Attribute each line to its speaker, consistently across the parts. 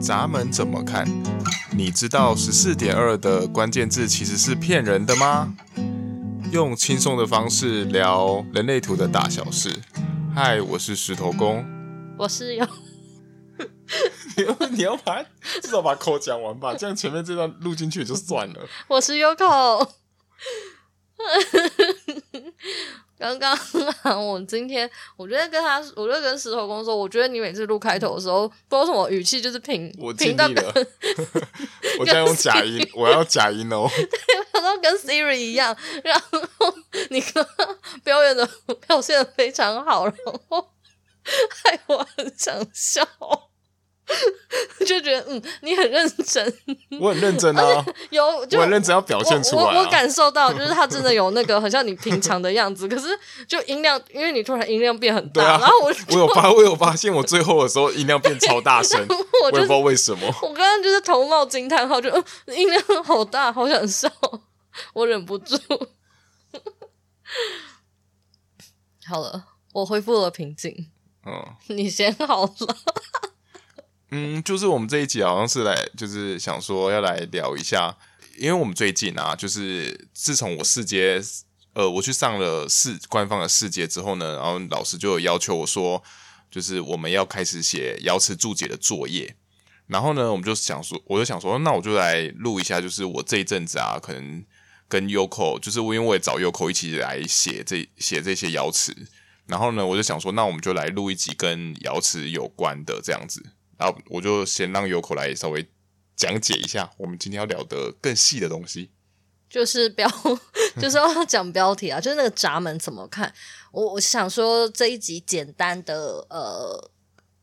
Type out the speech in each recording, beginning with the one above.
Speaker 1: 闸门怎么看？你知道十四点二的关键字其实是骗人的吗？用轻松的方式聊人类图的大小事。嗨，我是石头公，
Speaker 2: 我是有。
Speaker 1: 你要你要把至少把口讲完吧，这样前面这段录进去就算了。
Speaker 2: 我是 Yoko。刚刚 我今天，我觉得跟他，我就跟石头公说，我觉得你每次录开头的时候，不知道什么语气，就是平，
Speaker 1: 我尽力了。我在用假音，我要假音哦。对，
Speaker 2: 我说跟 Siri 一样，然后你刚刚表演的表现的非常好，然后害我很想笑。就觉得嗯，你很认真，
Speaker 1: 我很认真啊，
Speaker 2: 有就
Speaker 1: 我很认真要表现出来、啊
Speaker 2: 我我，我感受到就是他真的有那个很像你平常的样子，可是就音量，因为你突然音量变很大，啊、然后我
Speaker 1: 我有发我有发现，我最后的时候音量变超大声，我，就是、我也不知道为什么。
Speaker 2: 我刚刚就是头冒惊叹号，就、嗯、音量好大，好想笑，我忍不住。好了，我恢复了平静。嗯，你先好了。
Speaker 1: 嗯，就是我们这一集好像是来，就是想说要来聊一下，因为我们最近啊，就是自从我四阶，呃，我去上了四官方的四阶之后呢，然后老师就有要求我说，就是我们要开始写瑶池注解的作业，然后呢，我们就想说，我就想说，那我就来录一下，就是我这一阵子啊，可能跟 Yoko，就是因为我也找 Yoko 一起来写这写这些瑶池，然后呢，我就想说，那我们就来录一集跟瑶池有关的这样子。然后我就先让 Yoko 来稍微讲解一下我们今天要聊的更细的东西，
Speaker 2: 就是标，就是要讲标题啊，就是那个闸门怎么看？我我想说这一集简单的呃，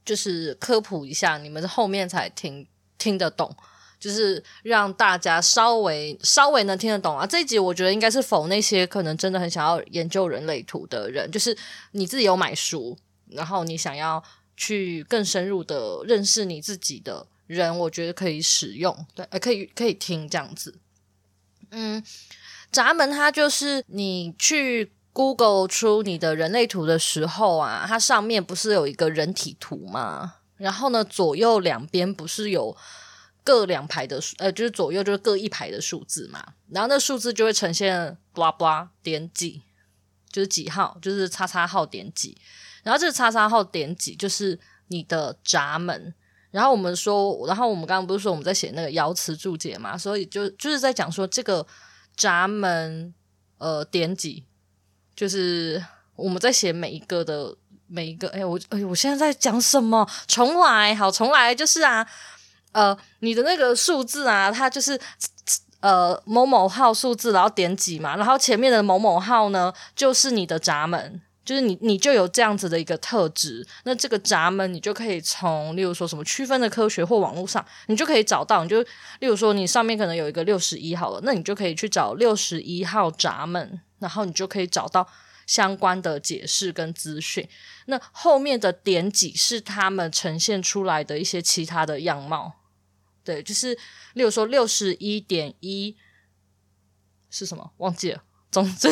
Speaker 2: 就是科普一下，你们后面才听听得懂，就是让大家稍微稍微能听得懂啊。这一集我觉得应该是否那些可能真的很想要研究人类图的人，就是你自己有买书，然后你想要。去更深入的认识你自己的人，我觉得可以使用，对，可以可以听这样子。嗯，闸门它就是你去 Google 出你的人类图的时候啊，它上面不是有一个人体图吗？然后呢，左右两边不是有各两排的数，呃，就是左右就是各一排的数字嘛。然后那数字就会呈现 baba 点几，就是几号，就是叉叉号点几。然后这个叉叉号点几就是你的闸门，然后我们说，然后我们刚刚不是说我们在写那个爻辞注解嘛，所以就就是在讲说这个闸门呃点几，就是我们在写每一个的每一个，哎我哎我现在在讲什么？重来，好，重来就是啊，呃你的那个数字啊，它就是呃某某号数字，然后点几嘛，然后前面的某某号呢就是你的闸门。就是你，你就有这样子的一个特质，那这个闸门你就可以从，例如说什么区分的科学或网络上，你就可以找到。你就例如说，你上面可能有一个六十一号了，那你就可以去找六十一号闸门，然后你就可以找到相关的解释跟资讯。那后面的点几是他们呈现出来的一些其他的样貌，对，就是例如说六十一点一是什么？忘记了，总之。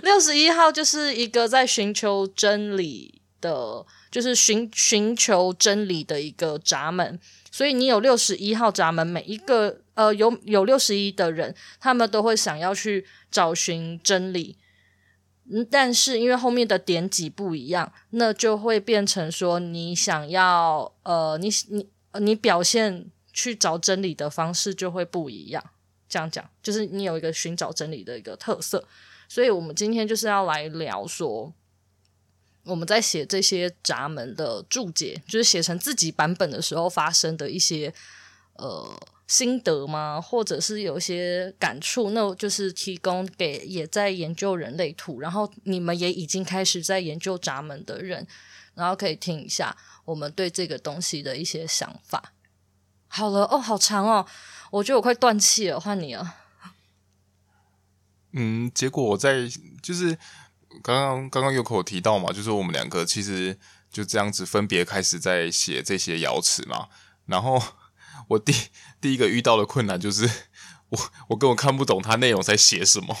Speaker 2: 六十一号就是一个在寻求真理的，就是寻寻求真理的一个闸门。所以你有六十一号闸门，每一个呃有有六十一的人，他们都会想要去找寻真理。嗯，但是因为后面的点几不一样，那就会变成说你想要呃你你你表现去找真理的方式就会不一样。这样讲，就是你有一个寻找真理的一个特色。所以，我们今天就是要来聊说，我们在写这些闸门的注解，就是写成自己版本的时候发生的一些呃心得吗？或者是有一些感触？那就是提供给也在研究人类图，然后你们也已经开始在研究闸门的人，然后可以听一下我们对这个东西的一些想法。好了，哦，好长哦，我觉得我快断气了，换你了。
Speaker 1: 嗯，结果我在就是刚刚刚刚有口提到嘛，就是我们两个其实就这样子分别开始在写这些瑶词嘛。然后我第第一个遇到的困难就是我我根本看不懂它内容在写什么。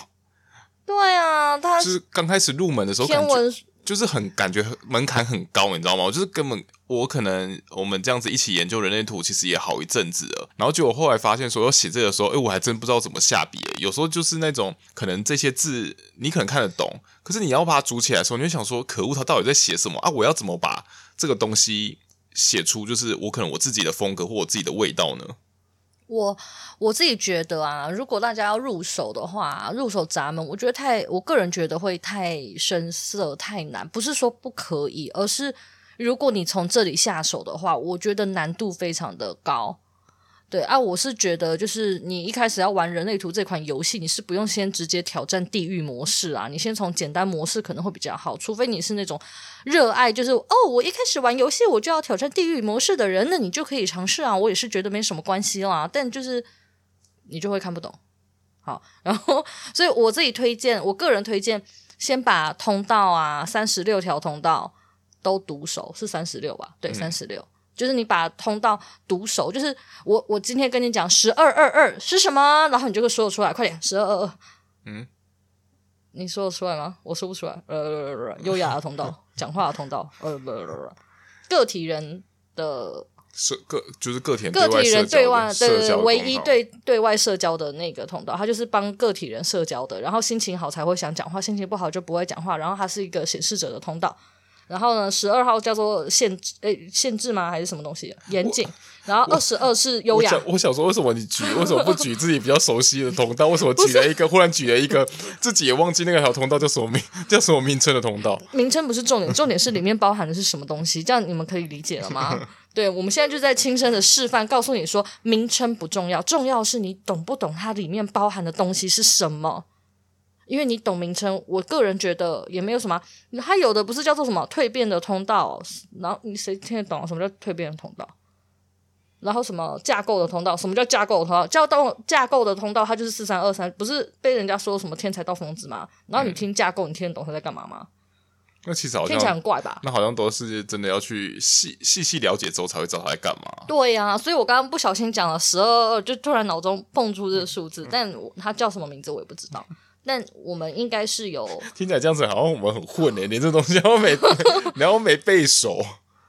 Speaker 2: 对啊，他
Speaker 1: 就是刚开始入门的时候，
Speaker 2: 天文
Speaker 1: 就是很感觉门槛很高，你知道吗？我就是根本我可能我们这样子一起研究人类图，其实也好一阵子了。然后结果后来发现说要写这个时候，哎，我还真不知道怎么下笔。有时候就是那种可能这些字你可能看得懂，可是你要把它组起来的时候，你就想说，可恶，他到底在写什么啊？我要怎么把这个东西写出就是我可能我自己的风格或我自己的味道呢？
Speaker 2: 我我自己觉得啊，如果大家要入手的话，入手闸门，我觉得太，我个人觉得会太深色、太难。不是说不可以，而是如果你从这里下手的话，我觉得难度非常的高。对啊，我是觉得，就是你一开始要玩人类图这款游戏，你是不用先直接挑战地狱模式啊，你先从简单模式可能会比较好，除非你是那种热爱，就是哦，我一开始玩游戏我就要挑战地狱模式的人，那你就可以尝试啊，我也是觉得没什么关系啦，但就是你就会看不懂。好，然后所以我自己推荐，我个人推荐，先把通道啊，三十六条通道都读熟，是三十六吧？对，三十六。就是你把通道读熟，就是我我今天跟你讲十二二二是什么，然后你就会说得出来，快点十二二二，嗯，你说得出来吗？我说不出来，呃，优雅的通道，讲话的通道，呃，个体人的
Speaker 1: 社个就是个体
Speaker 2: 个体人对外对对唯一对对外社交的那个通道，它就是帮个体人社交的，然后心情好才会想讲话，心情不好就不会讲话，然后它是一个显示者的通道。然后呢，十二号叫做限制，诶，限制吗？还是什么东西？严谨。然后二十二是优雅。
Speaker 1: 我想说，为什么你举？为什么不举自己比较熟悉的通道？为什么举了一个？忽然举了一个自己也忘记那个小通道叫什么名？叫什么名称的通道？
Speaker 2: 名称不是重点，重点是里面包含的是什么东西？这样你们可以理解了吗？对，我们现在就在亲身的示范，告诉你说，名称不重要，重要是你懂不懂它里面包含的东西是什么。因为你懂名称，我个人觉得也没有什么。它有的不是叫做什么蜕变的通道，然后你谁听得懂什么叫蜕变的通道？然后什么架构的通道？什么叫架构的通道？叫到架构的通道，它就是四三二三，不是被人家说什么天才到疯子吗？然后你听架构，你听得懂他在干嘛吗？
Speaker 1: 那其实好像
Speaker 2: 听起来很怪吧？
Speaker 1: 那好像都是真的要去细细细了解之后才会知道他在干嘛。
Speaker 2: 对呀、啊，所以我刚刚不小心讲了十二二，就突然脑中蹦出这个数字，但它叫什么名字我也不知道。但我们应该是有
Speaker 1: 听起来这样子，好像我们很混诶，连这东西都没，然后没背熟，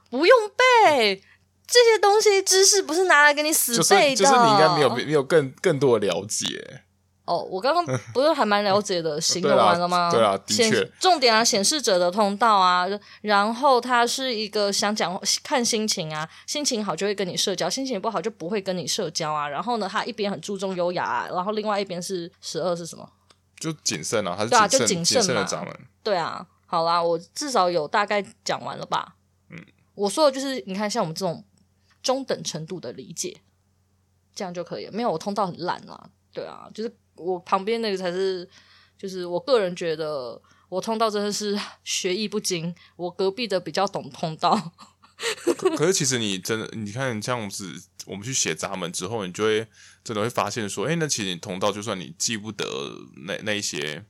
Speaker 2: 不用背这些东西，知识不是拿来给你死背的，
Speaker 1: 就是，就是你应该没有没有更更多的了解。
Speaker 2: 哦，我刚刚不是还蛮了解的，形容完了吗？
Speaker 1: 对啊，的确，
Speaker 2: 重点啊，显示者的通道啊，然后他是一个想讲看心情啊，心情好就会跟你社交，心情不好就不会跟你社交啊。然后呢，他一边很注重优雅，啊，然后另外一边是十二是什么？
Speaker 1: 就谨慎啊，还是
Speaker 2: 对啊，就谨慎嘛。
Speaker 1: 慎
Speaker 2: 对啊，好啦，我至少有大概讲完了吧？嗯，我说的就是，你看，像我们这种中等程度的理解，这样就可以了。没有，我通道很烂啊。对啊，就是我旁边那个才是，就是我个人觉得我通道真的是学艺不精，我隔壁的比较懂通道。
Speaker 1: 可，可是其实你真的，你看这样子，我们去写闸门之后，你就会真的会发现说，哎、那其实你通道就算你记不得那那一些，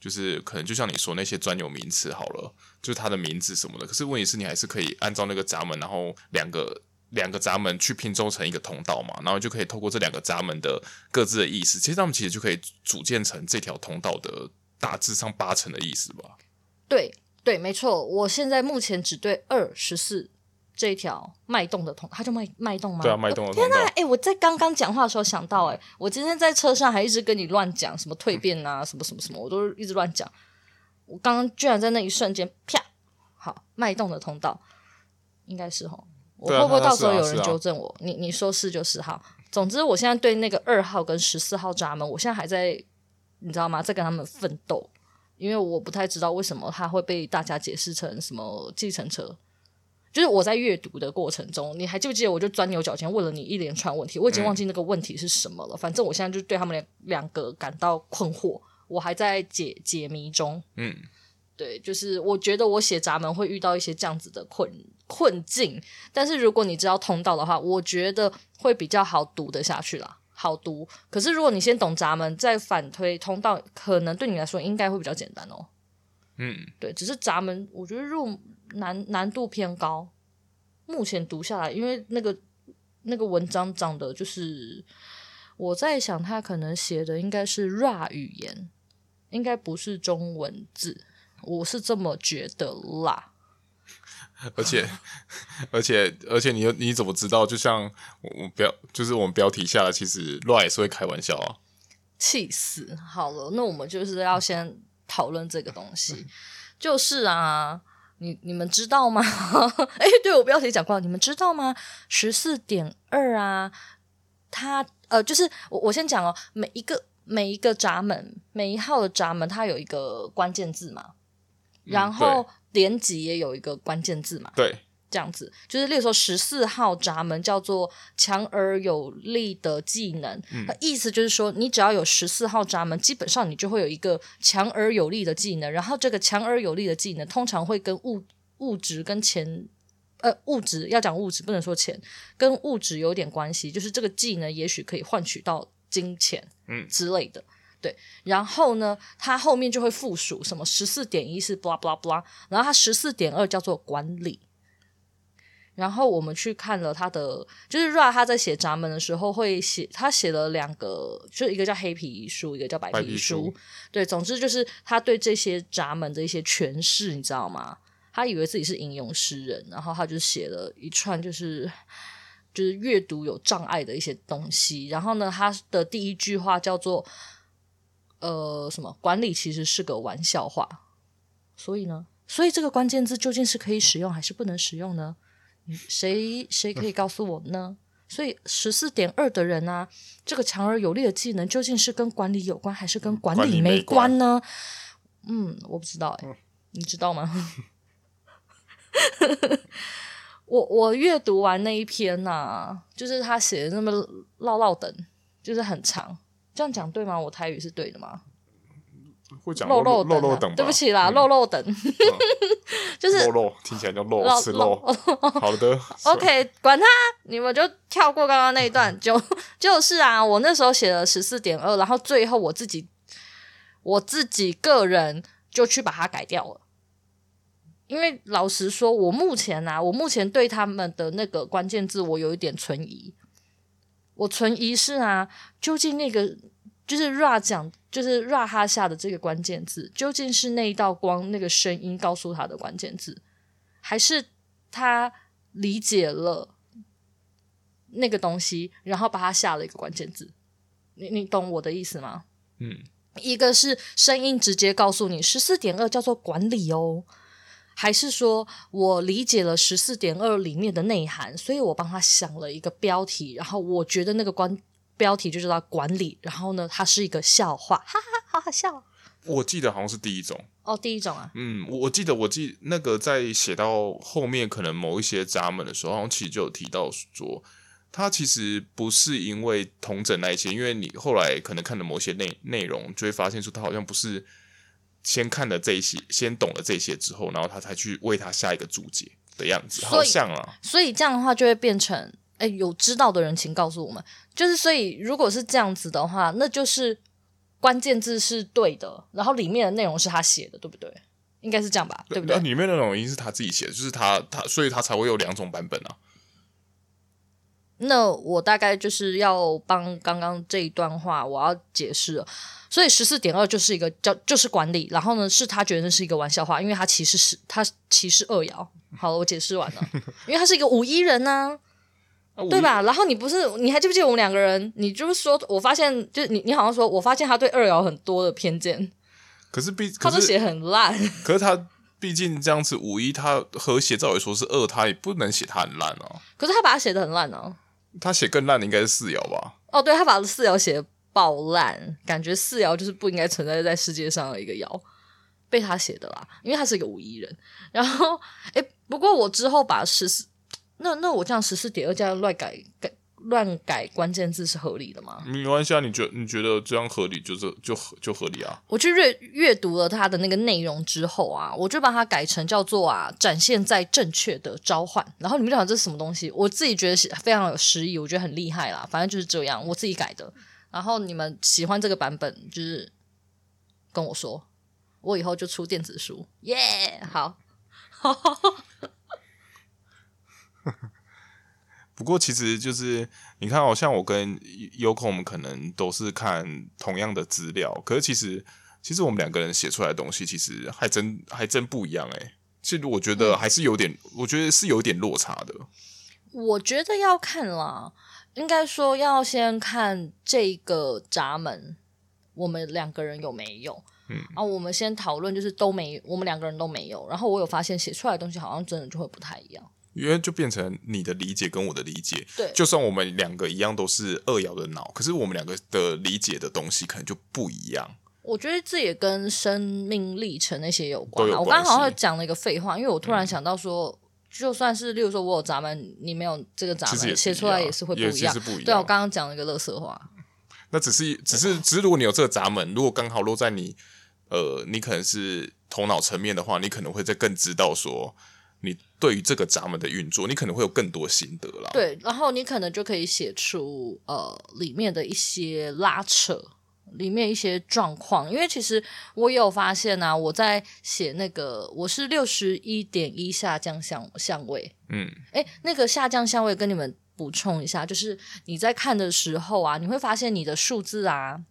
Speaker 1: 就是可能就像你说那些专有名词好了，就是它的名字什么的。可是问题是你还是可以按照那个闸门，然后两个两个闸门去拼凑成一个通道嘛，然后就可以透过这两个闸门的各自的意思，其实他们其实就可以组建成这条通道的大致上八成的意思吧。
Speaker 2: 对对，没错，我现在目前只对二十四。这一条脉动的通，它叫脉脉动吗？
Speaker 1: 对啊，脉动的通道。
Speaker 2: 天哪！哎、欸，我在刚刚讲话的时候想到、欸，哎，我今天在车上还一直跟你乱讲什么蜕变啊，什么什么什么，我都一直乱讲。我刚刚居然在那一瞬间，啪！好，脉动的通道，应该是吼。我会不会到时候有人纠正我？啊啊啊、你你说是就是好。总之，我现在对那个二号跟十四号闸门，我现在还在，你知道吗？在跟他们奋斗，因为我不太知道为什么他会被大家解释成什么计程车。就是我在阅读的过程中，你还记不记得？我就钻牛角尖，问了你一连串问题，我已经忘记那个问题是什么了。嗯、反正我现在就对他们两两个感到困惑，我还在解解谜中。嗯，对，就是我觉得我写闸门会遇到一些这样子的困困境，但是如果你知道通道的话，我觉得会比较好读得下去啦，好读。可是如果你先懂闸门，再反推通道，可能对你来说应该会比较简单哦。嗯，对，只是闸门，我觉得入。难难度偏高，目前读下来，因为那个那个文章长的就是，我在想他可能写的应该是 RA 语言，应该不是中文字。我是这么觉得啦。
Speaker 1: 而且，而且，而且你，你你怎么知道？就像我标，就是我们标题下的，其实 Ra 也是会开玩笑啊。
Speaker 2: 气死！好了，那我们就是要先讨论这个东西。就是啊，你你们知道吗？哎，对我标题讲过，你们知道吗？十四点二啊，它呃，就是我我先讲哦，每一个每一个闸门，每一号的闸门，它有一个关键字嘛，然后。嗯连级也有一个关键字嘛？
Speaker 1: 对，
Speaker 2: 这样子就是，例如说十四号闸门叫做强而有力的技能，嗯，意思就是说，你只要有十四号闸门，基本上你就会有一个强而有力的技能。然后这个强而有力的技能，通常会跟物物质跟钱，呃，物质要讲物质，不能说钱，跟物质有点关系。就是这个技能也许可以换取到金钱，嗯之类的。嗯对，然后呢，它后面就会附属什么十四点一是 blah blah blah，然后它十四点二叫做管理。然后我们去看了他的，就是 Ra 他在写闸门的时候会写，他写了两个，就一个叫黑皮书，一个叫白皮书。皮书。对，总之就是他对这些闸门的一些诠释，你知道吗？他以为自己是吟咏诗人，然后他就写了一串，就是就是阅读有障碍的一些东西。然后呢，他的第一句话叫做。呃，什么管理其实是个玩笑话，所以呢，所以这个关键字究竟是可以使用还是不能使用呢？谁谁可以告诉我呢？所以十四点二的人啊，这个强而有力的技能究竟是跟管理有关还是跟管理没关呢？关嗯，我不知道哎、欸，你知道吗？我我阅读完那一篇呐、啊，就是他写的那么唠唠等，就是很长。这样讲对吗？我台语是对的吗？
Speaker 1: 会讲肉肉肉肉等，
Speaker 2: 对不起啦，肉肉等，就是
Speaker 1: 肉肉听起来叫肉吃肉。好的
Speaker 2: ，OK，管他，你们就跳过刚刚那一段，就就是啊，我那时候写了十四点二，然后最后我自己我自己个人就去把它改掉了，因为老实说，我目前啊，我目前对他们的那个关键字，我有一点存疑。我存疑是啊，究竟那个就是 Ra 讲，就是 Ra 哈下的这个关键字，究竟是那一道光那个声音告诉他的关键字，还是他理解了那个东西，然后把它下了一个关键字？你你懂我的意思吗？嗯，一个是声音直接告诉你十四点二叫做管理哦。还是说我理解了十四点二里面的内涵，所以我帮他想了一个标题，然后我觉得那个关标题就叫管理，然后呢，它是一个笑话，哈哈，好好笑。
Speaker 1: 我记得好像是第一种
Speaker 2: 哦，第一种啊，
Speaker 1: 嗯，我记得我记那个在写到后面可能某一些闸门的时候，好像其实就有提到说，它其实不是因为同整那一些，因为你后来可能看的某些内内容，就会发现说它好像不是。先看了这些，先懂了这些之后，然后他才去为他下一个注解的样子，好像啊。
Speaker 2: 所以这样的话就会变成，哎，有知道的人请告诉我们，就是所以如果是这样子的话，那就是关键字是对的，然后里面的内容是他写的，对不对？应该是这样吧，对不对？
Speaker 1: 那里面的内容一定是他自己写的，就是他他，所以他才会有两种版本啊。
Speaker 2: 那我大概就是要帮刚刚这一段话，我要解释了。所以十四点二就是一个叫就是管理，然后呢是他觉得那是一个玩笑话，因为他歧视是他歧视二爻。好了，我解释完了，因为他是一个五一人呢、啊，啊、对吧？然后你不是你还记不记得我们两个人？你就是说我发现，就是你你好像说我发现他对二爻很多的偏见。
Speaker 1: 可是毕
Speaker 2: 他都写很烂，
Speaker 1: 可是他毕竟这样子五一，他和谐照理说是二，他也不能写他很烂哦。
Speaker 2: 可是他把他写的很烂哦。
Speaker 1: 他写更烂的应该是四爻吧？
Speaker 2: 哦，对，他把四爻写的爆烂，感觉四爻就是不应该存在在世界上的一个爻，被他写的啦，因为他是一个五一人。然后，哎，不过我之后把十四，那那我这样十四点二这样乱改改。乱改关键字是合理的吗？
Speaker 1: 没关系啊，你觉你觉得这样合理，就是就合就合理啊。
Speaker 2: 我去阅阅读了它的那个内容之后啊，我就把它改成叫做啊，展现在正确的召唤。然后你们讲这是什么东西？我自己觉得是非常有诗意，我觉得很厉害啦。反正就是这样，我自己改的。然后你们喜欢这个版本，就是跟我说，我以后就出电子书。耶、yeah!，好。
Speaker 1: 不过其实就是你看，好像我跟 Yoko，我们可能都是看同样的资料，可是其实其实我们两个人写出来的东西，其实还真还真不一样哎。其实我觉得还是有点，嗯、我觉得是有点落差的。
Speaker 2: 我觉得要看啦，应该说要先看这个闸门，我们两个人有没有？嗯，啊，我们先讨论，就是都没，我们两个人都没有。然后我有发现写出来的东西好像真的就会不太一样，
Speaker 1: 因为就变成你的理解跟我的理解，
Speaker 2: 对，
Speaker 1: 就算我们两个一样都是二爻的脑，可是我们两个的理解的东西可能就不一样。
Speaker 2: 我觉得这也跟生命历程那些有关啊。我刚刚好像讲了一个废话，因为我突然想到说，嗯、就算是例如说我有闸门，你没有这个闸门，写出来也是会不一样。
Speaker 1: 不一样，
Speaker 2: 对，我刚刚讲了一个乐色话。
Speaker 1: 那只是，只是，只是，如果你有这个闸门，如果刚好落在你。呃，你可能是头脑层面的话，你可能会再更知道说，你对于这个闸门的运作，你可能会有更多心得啦。
Speaker 2: 对，然后你可能就可以写出呃里面的一些拉扯，里面一些状况。因为其实我也有发现啊，我在写那个我是六十一点一下降相相位，嗯，诶，那个下降相位跟你们补充一下，就是你在看的时候啊，你会发现你的数字啊。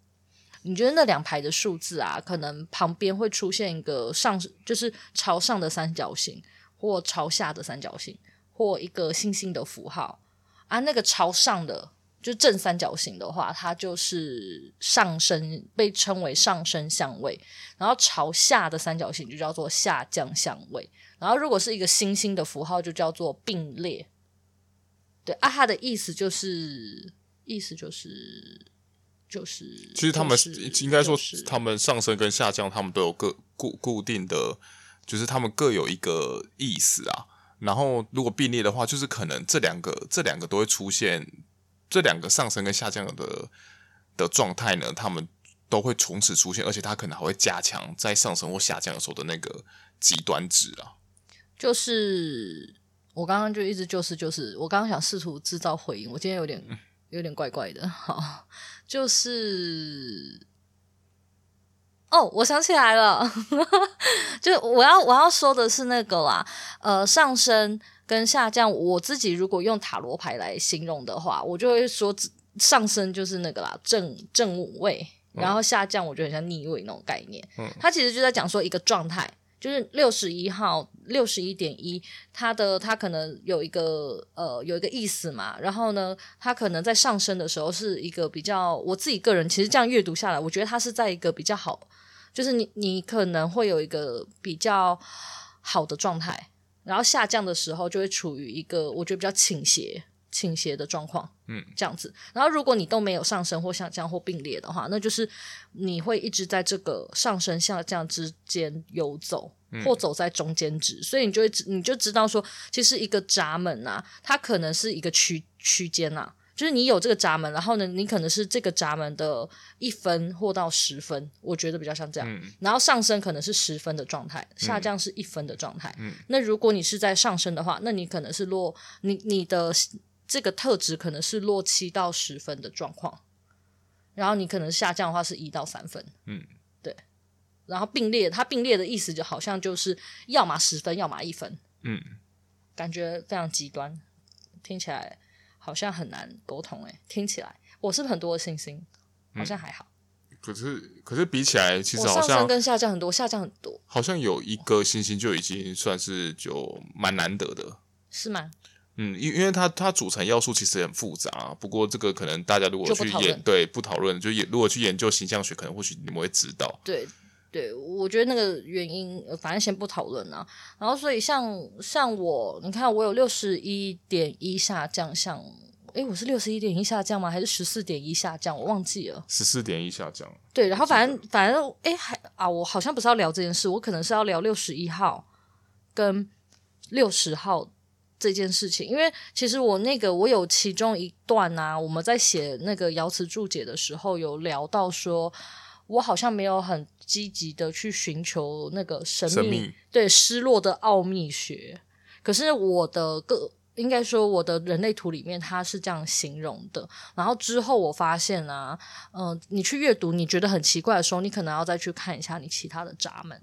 Speaker 2: 你觉得那两排的数字啊，可能旁边会出现一个上，就是朝上的三角形，或朝下的三角形，或一个星星的符号啊。那个朝上的就正三角形的话，它就是上升，被称为上升相位。然后朝下的三角形就叫做下降相位。然后如果是一个星星的符号，就叫做并列。对啊，它的意思就是，意思就是。就是，
Speaker 1: 其实他们应该说，他们上升跟下降，他们都有个固固定的，就是他们各有一个意思啊。然后如果并列的话，就是可能这两个这两个都会出现，这两个上升跟下降的的状态呢，他们都会从此出现，而且它可能还会加强在上升或下降的时候的那个极端值啊。
Speaker 2: 就是我刚刚就一直就是就是，我刚刚想试图制造回应，我今天有点。嗯有点怪怪的，好，就是哦，我想起来了，就我要我要说的是那个啦，呃，上升跟下降，我自己如果用塔罗牌来形容的话，我就会说上升就是那个啦，正正位，然后下降我觉得很像逆位那种概念，嗯，它其实就在讲说一个状态。就是六十一号六十一点一，它的它可能有一个呃有一个意思嘛，然后呢，它可能在上升的时候是一个比较，我自己个人其实这样阅读下来，我觉得它是在一个比较好，就是你你可能会有一个比较好的状态，然后下降的时候就会处于一个我觉得比较倾斜。倾斜的状况，嗯，这样子。然后，如果你都没有上升或下降或并列的话，那就是你会一直在这个上升下降之间游走，或走在中间值。嗯、所以你就会你就知道说，其实一个闸门啊，它可能是一个区区间啊，就是你有这个闸门，然后呢，你可能是这个闸门的一分或到十分，我觉得比较像这样。嗯、然后上升可能是十分的状态，下降是一分的状态。嗯、那如果你是在上升的话，那你可能是落你你的。这个特质可能是落七到十分的状况，然后你可能下降的话是一到三分，嗯，对。然后并列，它并列的意思就好像就是要么十分，要么一分，嗯，感觉非常极端，听起来好像很难沟通诶。听起来我是不是很多的星星？好像还好。
Speaker 1: 嗯，可是可是比起来，其实好像
Speaker 2: 上升跟下降很多，下降很多，
Speaker 1: 好像有一个星星就已经算是就蛮难得的，
Speaker 2: 是吗？
Speaker 1: 嗯，因因为它它组成要素其实很复杂啊，不过这个可能大家如果去研对不讨论，就也如果去研究形象学，可能或许你们会知道。
Speaker 2: 对对，我觉得那个原因，反正先不讨论啊。然后所以像像我，你看我有六十一点一下降，像诶，我是六十一点一下降吗？还是十四点一下降？我忘记了。
Speaker 1: 十四点一下降。
Speaker 2: 对，然后反正反正诶，还啊，我好像不是要聊这件事，我可能是要聊六十一号跟六十号。这件事情，因为其实我那个我有其中一段啊，我们在写那个爻辞注解的时候，有聊到说，我好像没有很积极的去寻求那个神秘，神秘对失落的奥秘学。可是我的个应该说我的人类图里面，它是这样形容的。然后之后我发现啊，嗯、呃，你去阅读你觉得很奇怪的时候，你可能要再去看一下你其他的闸门。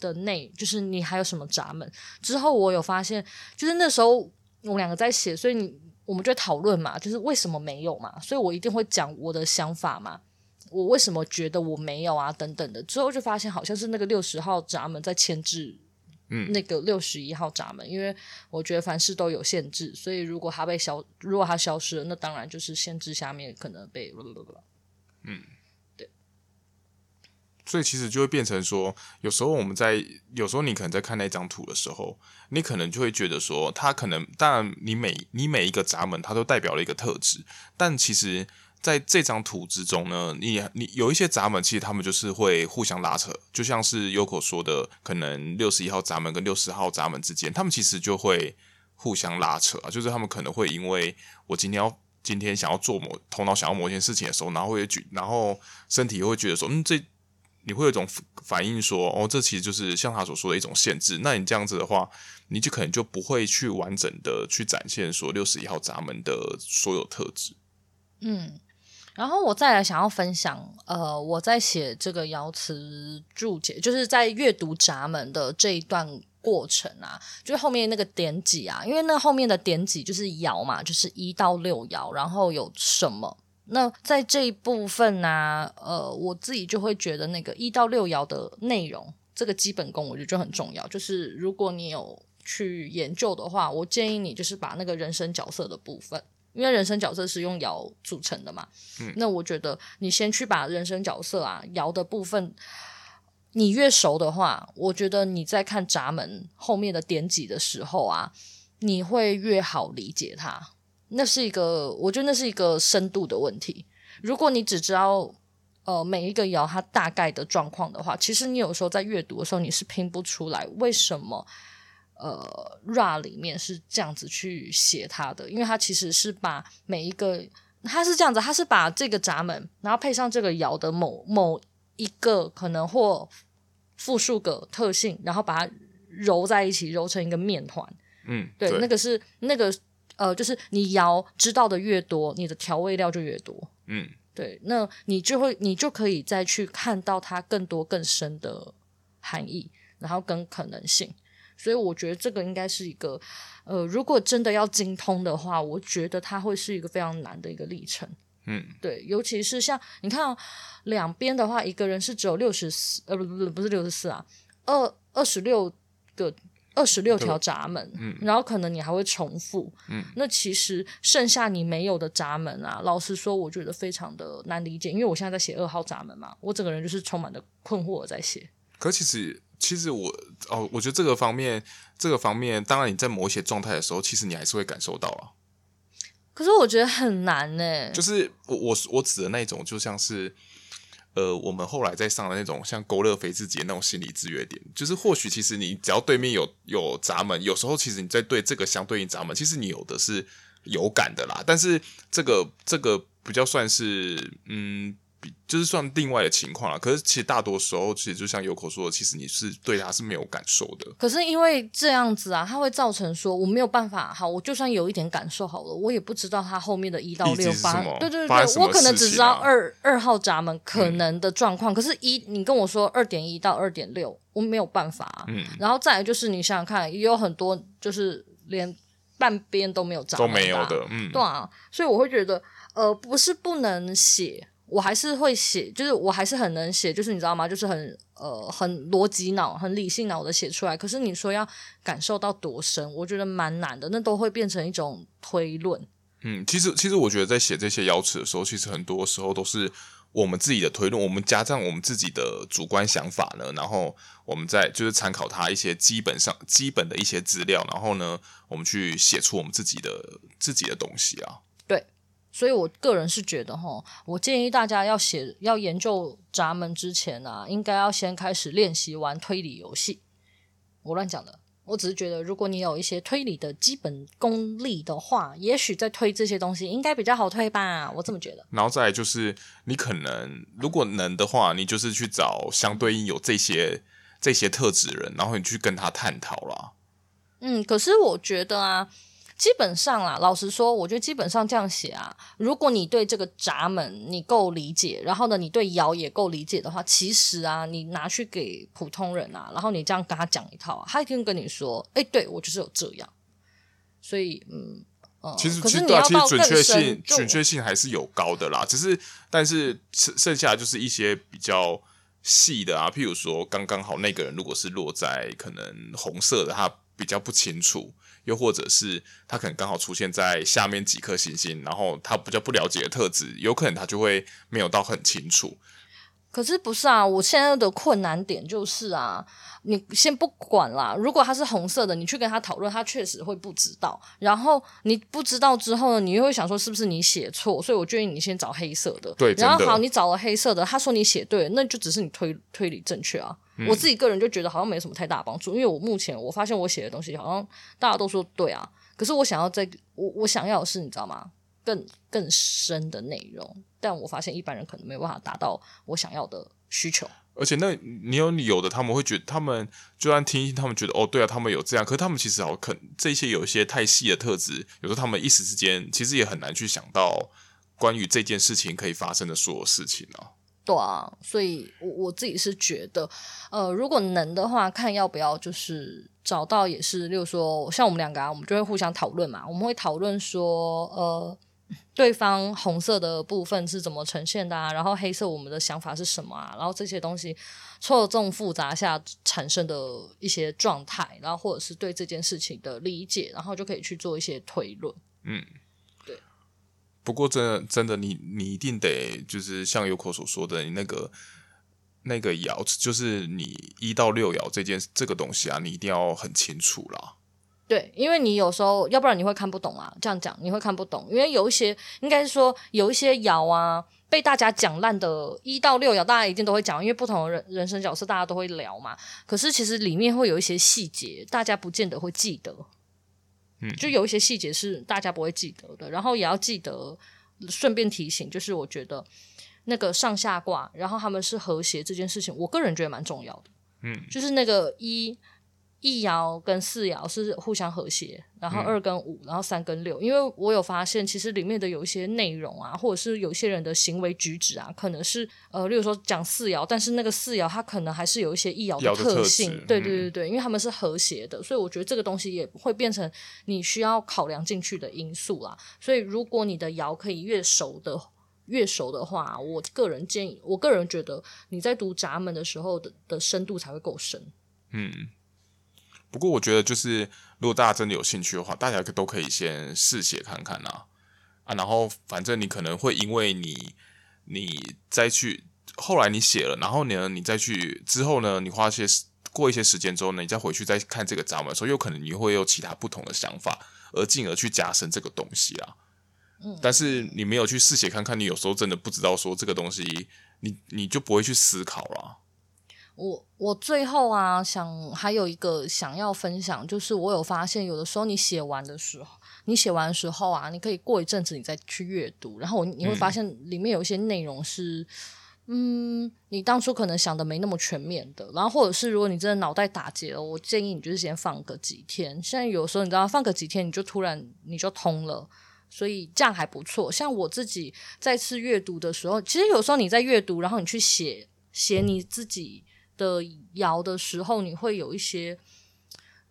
Speaker 2: 的内就是你还有什么闸门？之后我有发现，就是那时候我们两个在写，所以你我们就讨论嘛，就是为什么没有嘛？所以我一定会讲我的想法嘛。我为什么觉得我没有啊？等等的，之后就发现好像是那个六十号闸门在牵制，嗯，那个六十一号闸门，因为我觉得凡事都有限制，所以如果它被消，如果它消失了，那当然就是限制下面可能被，
Speaker 1: 嗯，对。所以其实就会变成说，有时候我们在，有时候你可能在看那张图的时候，你可能就会觉得说，它可能，当然你每你每一个闸门它都代表了一个特质，但其实。在这张图之中呢，你你有一些闸门，其实他们就是会互相拉扯，就像是 Yoko 说的，可能六十一号闸门跟六十号闸门之间，他们其实就会互相拉扯啊，就是他们可能会因为我今天要今天想要做某头脑想要某件事情的时候，然后会举，然后身体会觉得说，嗯，这你会有一种反应说，哦，这其实就是像他所说的一种限制。那你这样子的话，你就可能就不会去完整的去展现说六十一号闸门的所有特质。
Speaker 2: 嗯。然后我再来想要分享，呃，我在写这个爻辞注解，就是在阅读闸门的这一段过程啊，就是后面那个点几啊，因为那后面的点几就是爻嘛，就是一到六爻，然后有什么？那在这一部分呢、啊，呃，我自己就会觉得那个一到六爻的内容，这个基本功我觉得就很重要。就是如果你有去研究的话，我建议你就是把那个人生角色的部分。因为人生角色是用爻组成的嘛，嗯，那我觉得你先去把人生角色啊爻的部分，你越熟的话，我觉得你在看闸门后面的点几的时候啊，你会越好理解它。那是一个，我觉得那是一个深度的问题。如果你只知道呃每一个爻它大概的状况的话，其实你有时候在阅读的时候你是拼不出来为什么。呃，Ra 里面是这样子去写它的，因为它其实是把每一个，它是这样子，它是把这个闸门，然后配上这个爻的某某一个可能或复数个特性，然后把它揉在一起，揉成一个面团。嗯，对，对那个是那个呃，就是你摇知道的越多，你的调味料就越多。嗯，对，那你就会你就可以再去看到它更多更深的含义，然后跟可能性。所以我觉得这个应该是一个，呃，如果真的要精通的话，我觉得它会是一个非常难的一个历程。嗯，对，尤其是像你看哦，两边的话，一个人是只有六十四，呃，不不不，不是六十四啊，二二十六个二十六条闸门，嗯，然后可能你还会重复，嗯，那其实剩下你没有的闸门啊，老实说，我觉得非常的难理解，因为我现在在写二号闸门嘛，我整个人就是充满了困惑在写。
Speaker 1: 可其实。其实我哦，我觉得这个方面，这个方面，当然你在某一些状态的时候，其实你还是会感受到啊。
Speaker 2: 可是我觉得很难呢。
Speaker 1: 就是我我我指的那种，就像是呃，我们后来在上的那种像勾勒肥自己的那种心理制约点，就是或许其实你只要对面有有闸门，有时候其实你在对这个相对应闸门，其实你有的是有感的啦。但是这个这个比较算是嗯。就是算另外的情况了，可是其实大多时候，其实就像 Yoko 说的，其实你是对他是没有感受的。
Speaker 2: 可是因为这样子啊，它会造成说我没有办法，好，我就算有一点感受好了，我也不知道它后面的一到六八，对对对，我可能只知道二二号闸门可能的状况，嗯、可是一你跟我说二点一到二点六，我没有办法、啊。嗯，然后再来就是你想想看，也有很多就是连半边都没有闸门都
Speaker 1: 没有的，嗯，
Speaker 2: 对啊，所以我会觉得，呃，不是不能写。我还是会写，就是我还是很能写，就是你知道吗？就是很呃很逻辑脑、很理性脑的写出来。可是你说要感受到多深，我觉得蛮难的，那都会变成一种推论。
Speaker 1: 嗯，其实其实我觉得在写这些爻辞的时候，其实很多时候都是我们自己的推论，我们加上我们自己的主观想法呢，然后我们再就是参考它一些基本上基本的一些资料，然后呢，我们去写出我们自己的自己的东西啊。
Speaker 2: 对。所以，我个人是觉得，哈，我建议大家要写、要研究闸门之前啊，应该要先开始练习玩推理游戏。我乱讲的，我只是觉得，如果你有一些推理的基本功力的话，也许在推这些东西应该比较好推吧。我这么觉得。
Speaker 1: 然后再来就是，你可能如果能的话，你就是去找相对应有这些这些特质人，然后你去跟他探讨啦。
Speaker 2: 嗯，可是我觉得啊。基本上啦，老实说，我觉得基本上这样写啊，如果你对这个闸门你够理解，然后呢，你对爻也够理解的话，其实啊，你拿去给普通人啊，然后你这样跟他讲一套，他一定跟你说，哎，对，我就是有这样。所以，嗯，嗯，
Speaker 1: 其
Speaker 2: 实
Speaker 1: 其实对啊，其
Speaker 2: 实
Speaker 1: 准确性准确性还是有高的啦，只是但是剩剩下就是一些比较细的啊，譬如说刚刚好那个人如果是落在可能红色的，他比较不清楚，又或者是他可能刚好出现在下面几颗星星，然后他比较不了解的特质，有可能他就会没有到很清楚。
Speaker 2: 可是不是啊？我现在的困难点就是啊，你先不管啦。如果他是红色的，你去跟他讨论，他确实会不知道。然后你不知道之后呢，你又会想说是不是你写错？所以我建议你先找黑色的。
Speaker 1: 对，
Speaker 2: 然后好，你找了黑色的，他说你写对了，那就只是你推推理正确啊。嗯。我自己个人就觉得好像没什么太大帮助，因为我目前我发现我写的东西好像大家都说对啊，可是我想要在，我我想要的是你知道吗？更更深的内容。但我发现一般人可能没有办法达到我想要的需求，
Speaker 1: 而且那你有理由的，他们会觉得他们就算听，他们觉得哦，对啊，他们有这样，可是他们其实好可这些有一些太细的特质，有时候他们一时之间其实也很难去想到关于这件事情可以发生的所有事情啊。
Speaker 2: 对啊，所以我我自己是觉得，呃，如果能的话，看要不要就是找到也是，例如说像我们两个啊，我们就会互相讨论嘛，我们会讨论说，呃。对方红色的部分是怎么呈现的啊？然后黑色我们的想法是什么啊？然后这些东西错综复杂下产生的一些状态，然后或者是对这件事情的理解，然后就可以去做一些推论。
Speaker 1: 嗯，不过真的真的，你你一定得就是像 Yoko 所说的，你那个那个爻，就是你一到六爻这件这个东西啊，你一定要很清楚啦。
Speaker 2: 对，因为你有时候，要不然你会看不懂啊。这样讲你会看不懂，因为有一些应该是说有一些爻啊，被大家讲烂的，一到六爻大家一定都会讲，因为不同的人人生角色大家都会聊嘛。可是其实里面会有一些细节，大家不见得会记得。嗯，就有一些细节是大家不会记得的，然后也要记得。顺便提醒，就是我觉得那个上下卦，然后他们是和谐这件事情，我个人觉得蛮重要的。嗯，就是那个一。一爻跟四爻是互相和谐，然后二跟五，然后三跟六。因为我有发现，其实里面的有一些内容啊，或者是有些人的行为举止啊，可能是呃，例如说讲四爻，但是那个四爻它可能还是有一些一爻的特性。特对对对对，因为他们是和谐的，所以我觉得这个东西也会变成你需要考量进去的因素啦。所以如果你的爻可以越熟的越熟的话，我个人建议，我个人觉得你在读闸门的时候的的深度才会够深。嗯。
Speaker 1: 不过我觉得，就是如果大家真的有兴趣的话，大家都可以先试写看看啊啊！然后反正你可能会因为你你再去后来你写了，然后呢你再去之后呢，你花些过一些时间之后呢，你再回去再看这个杂文的时候，有可能你会有其他不同的想法，而进而去加深这个东西啊。嗯，但是你没有去试写看看，你有时候真的不知道说这个东西，你你就不会去思考了。
Speaker 2: 我我最后啊，想还有一个想要分享，就是我有发现，有的时候你写完的时候，你写完的时候啊，你可以过一阵子你再去阅读，然后你会发现里面有一些内容是，嗯，嗯，你当初可能想的没那么全面的，然后或者是如果你真的脑袋打结了，我建议你就是先放个几天。现在有时候你知道，放个几天你就突然你就通了，所以这样还不错。像我自己再次阅读的时候，其实有时候你在阅读，然后你去写写你自己。的摇的时候，你会有一些，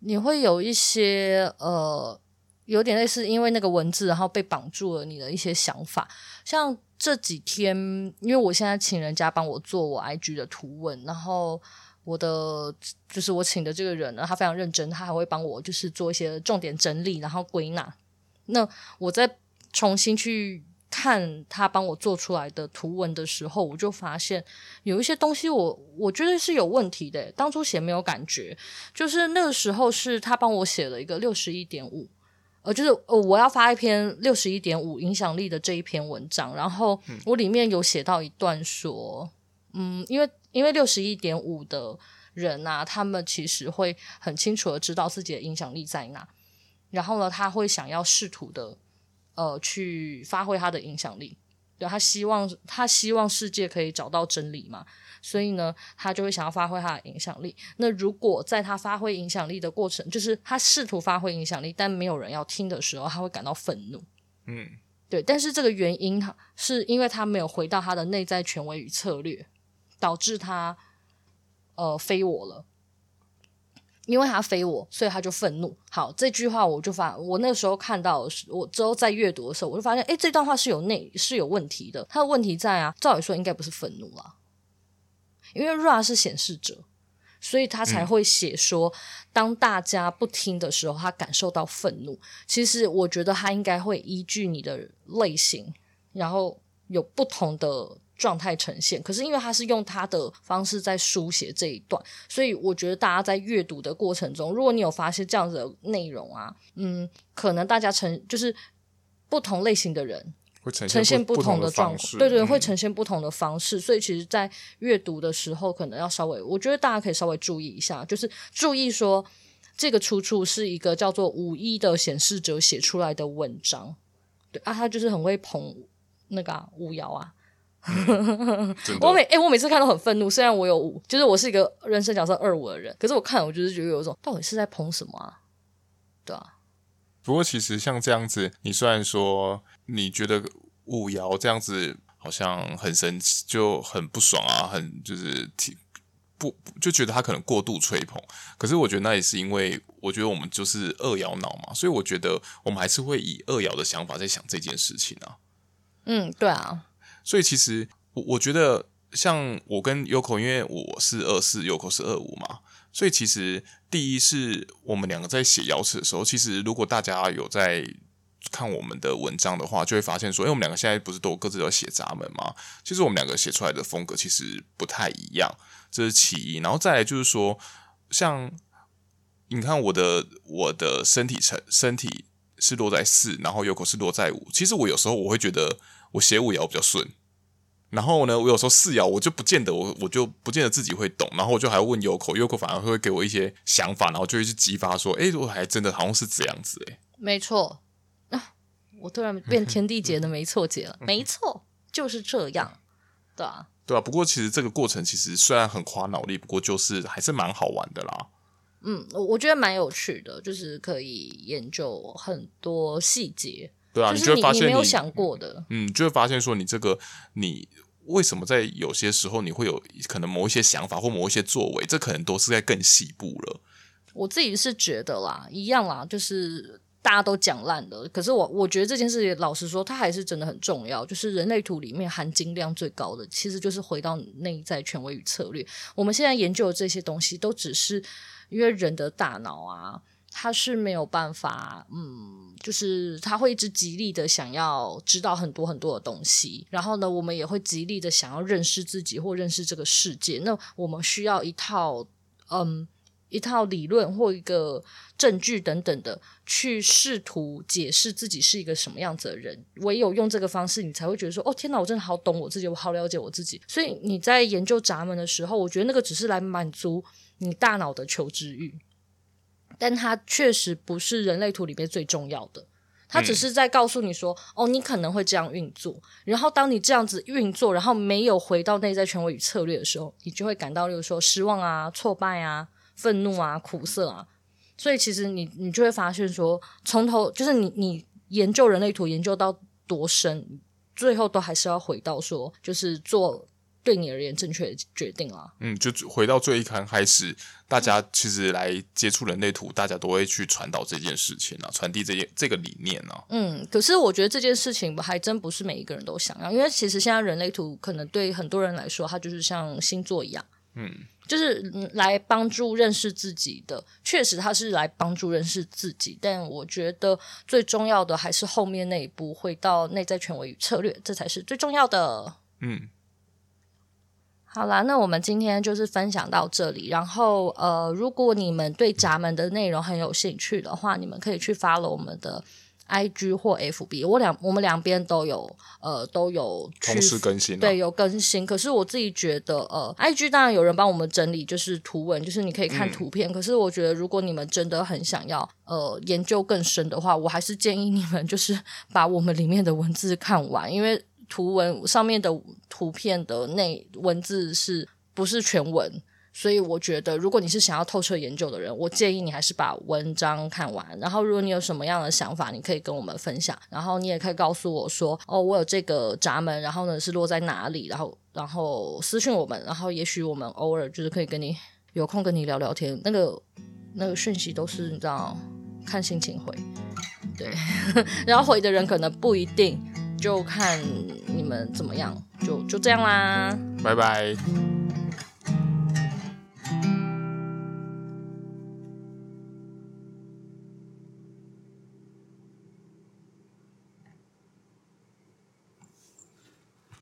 Speaker 2: 你会有一些呃，有点类似，因为那个文字，然后被绑住了你的一些想法。像这几天，因为我现在请人家帮我做我 IG 的图文，然后我的就是我请的这个人呢，他非常认真，他还会帮我就是做一些重点整理，然后归纳。那我再重新去。看他帮我做出来的图文的时候，我就发现有一些东西我我觉得是有问题的。当初写没有感觉，就是那个时候是他帮我写了一个六十一点五，呃，就是呃我要发一篇六十一点五影响力的这一篇文章，然后我里面有写到一段说，嗯，因为因为六十一点五的人啊，他们其实会很清楚的知道自己的影响力在哪，然后呢，他会想要试图的。呃，去发挥他的影响力，对，他希望他希望世界可以找到真理嘛，所以呢，他就会想要发挥他的影响力。那如果在他发挥影响力的过程，就是他试图发挥影响力，但没有人要听的时候，他会感到愤怒。嗯，对。但是这个原因是因为他没有回到他的内在权威与策略，导致他呃非我了。因为他非我，所以他就愤怒。好，这句话我就发，我那个时候看到，我之后在阅读的时候，我就发现，诶，这段话是有内是有问题的。他的问题在啊，照理说应该不是愤怒啦，因为 Ra 是显示者，所以他才会写说，当大家不听的时候，他感受到愤怒。其实我觉得他应该会依据你的类型，然后有不同的。状态呈现，可是因为他是用他的方式在书写这一段，所以我觉得大家在阅读的过程中，如果你有发现这样子的内容啊，嗯，可能大家呈就是不同类型的人
Speaker 1: 会呈
Speaker 2: 现，不同的状况，对对，会呈现不同的方式，
Speaker 1: 嗯，
Speaker 2: 所以其实，在阅读的时候，可能要稍微，我觉得大家可以稍微注意一下，就是注意说这个出处是一个叫做五一的显示者写出来的文章，对啊，他就是很会捧那个啊五爻啊。我每哎、欸，我每次看都很愤怒。虽然我有五，就是我是一个人生角色二五的人，可是我看我就是觉得有一种，到底是在捧什么啊？对啊。
Speaker 1: 不过其实像这样子，你虽然说你觉得五爻这样子好像很神奇，就很不爽啊，很就是挺不就觉得他可能过度吹捧。可是我觉得那也是因为，我觉得我们就是二爻脑嘛，所以我觉得我们还是会以二爻的想法在想这件事情啊。
Speaker 2: 嗯，对啊。
Speaker 1: 所以其实我我觉得像我跟 Yoko，因为我是二四，Yoko 是二五嘛，所以其实第一是我们两个在写爻辞的时候，其实如果大家有在看我们的文章的话，就会发现说，因为我们两个现在不是都各自都要写闸门嘛，其实我们两个写出来的风格其实不太一样，这是其一。然后再来就是说，像你看我的我的身体成身体是落在四，然后 Yoko 是落在五，其实我有时候我会觉得我写五爻比较顺。然后呢，我有时候四爻，我就不见得我我就不见得自己会懂，然后我就还要问 Yoko，Yoko 反而会给我一些想法，然后就会去激发说，哎，我还真的好像是这样子，哎，
Speaker 2: 没错。啊，我突然变天地姐的没错姐了，没错，就是这样，对啊，
Speaker 1: 对啊，不过其实这个过程其实虽然很花脑力，不过就是还是蛮好玩的啦。
Speaker 2: 嗯，我我觉得蛮有趣的，就是可以研究很多细节。
Speaker 1: 对啊，
Speaker 2: 就是、
Speaker 1: 你就会发现你，
Speaker 2: 你没有想过的，
Speaker 1: 嗯，就会发现说你这个你为什么在有些时候你会有可能某一些想法或某一些作为，这可能都是在更细部了。
Speaker 2: 我自己是觉得啦，一样啦，就是大家都讲烂的，可是我我觉得这件事情，老实说，它还是真的很重要。就是人类图里面含金量最高的，其实就是回到内在权威与策略。我们现在研究的这些东西，都只是因为人的大脑啊。他是没有办法，嗯，就是他会一直极力的想要知道很多很多的东西，然后呢，我们也会极力的想要认识自己或认识这个世界。那我们需要一套，嗯，一套理论或一个证据等等的，去试图解释自己是一个什么样子的人。唯有用这个方式，你才会觉得说，哦，天哪，我真的好懂我自己，我好了解我自己。所以你在研究闸门的时候，我觉得那个只是来满足你大脑的求知欲。但它确实不是人类图里面最重要的，它只是在告诉你说，嗯、哦，你可能会这样运作。然后当你这样子运作，然后没有回到内在权威与策略的时候，你就会感到，例如说失望啊、挫败啊、愤怒啊、苦涩啊。所以其实你你就会发现说，从头就是你你研究人类图研究到多深，最后都还是要回到说，就是做。对你而言正确的决定啊，
Speaker 1: 嗯，就回到最一开始，大家其实来接触人类图，大家都会去传导这件事情啊，传递这件这个理念啊。
Speaker 2: 嗯，可是我觉得这件事情还真不是每一个人都想要，因为其实现在人类图可能对很多人来说，它就是像星座一样，
Speaker 1: 嗯，
Speaker 2: 就是来帮助认识自己的。确实，他是来帮助认识自己，但我觉得最重要的还是后面那一步，回到内在权威与策略，这才是最重要的。
Speaker 1: 嗯。
Speaker 2: 好啦，那我们今天就是分享到这里。然后，呃，如果你们对闸门的内容很有兴趣的话，你们可以去 follow 我们的 IG 或 FB。我两我们两边都有，呃，都有
Speaker 1: 同时更新，
Speaker 2: 对，有更新。可是我自己觉得，呃，IG 当然有人帮我们整理，就是图文，就是你可以看图片。嗯。可是我觉得，如果你们真的很想要，呃，研究更深的话，我还是建议你们就是 把我们里面的文字看完，因为。图文上面的图片的内文字是不是全文？所以我觉得，如果你是想要透彻研究的人，我建议你还是把文章看完。然后，如果你有什么样的想法，你可以跟我们分享。然后，你也可以告诉我说：“哦，我有这个闸门，然后呢是落在哪里？”然后，然后私信我们。然后，也许我们偶尔就是可以跟你有空跟你聊聊天。那个那个讯息都是你知道看心情回，对，然后回的人可能不一定，就看你们怎么样，就就这样啦，
Speaker 1: 拜拜。